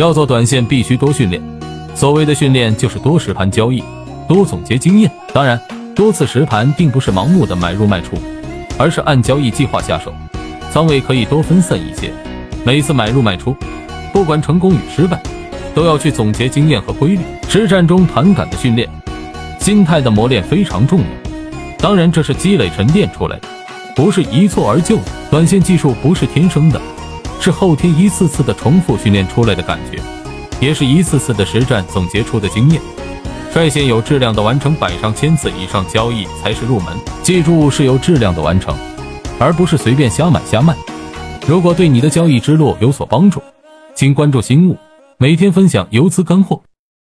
要做短线，必须多训练。所谓的训练，就是多实盘交易，多总结经验。当然，多次实盘并不是盲目的买入卖出，而是按交易计划下手，仓位可以多分散一些。每次买入卖出，不管成功与失败，都要去总结经验和规律。实战中盘感的训练，心态的磨练非常重要。当然，这是积累沉淀出来的，不是一蹴而就的。短线技术不是天生的。是后天一次次的重复训练出来的感觉，也是一次次的实战总结出的经验。率先有质量的完成百上千次以上交易才是入门，记住是有质量的完成，而不是随便瞎买瞎卖。如果对你的交易之路有所帮助，请关注新物，每天分享游资干货。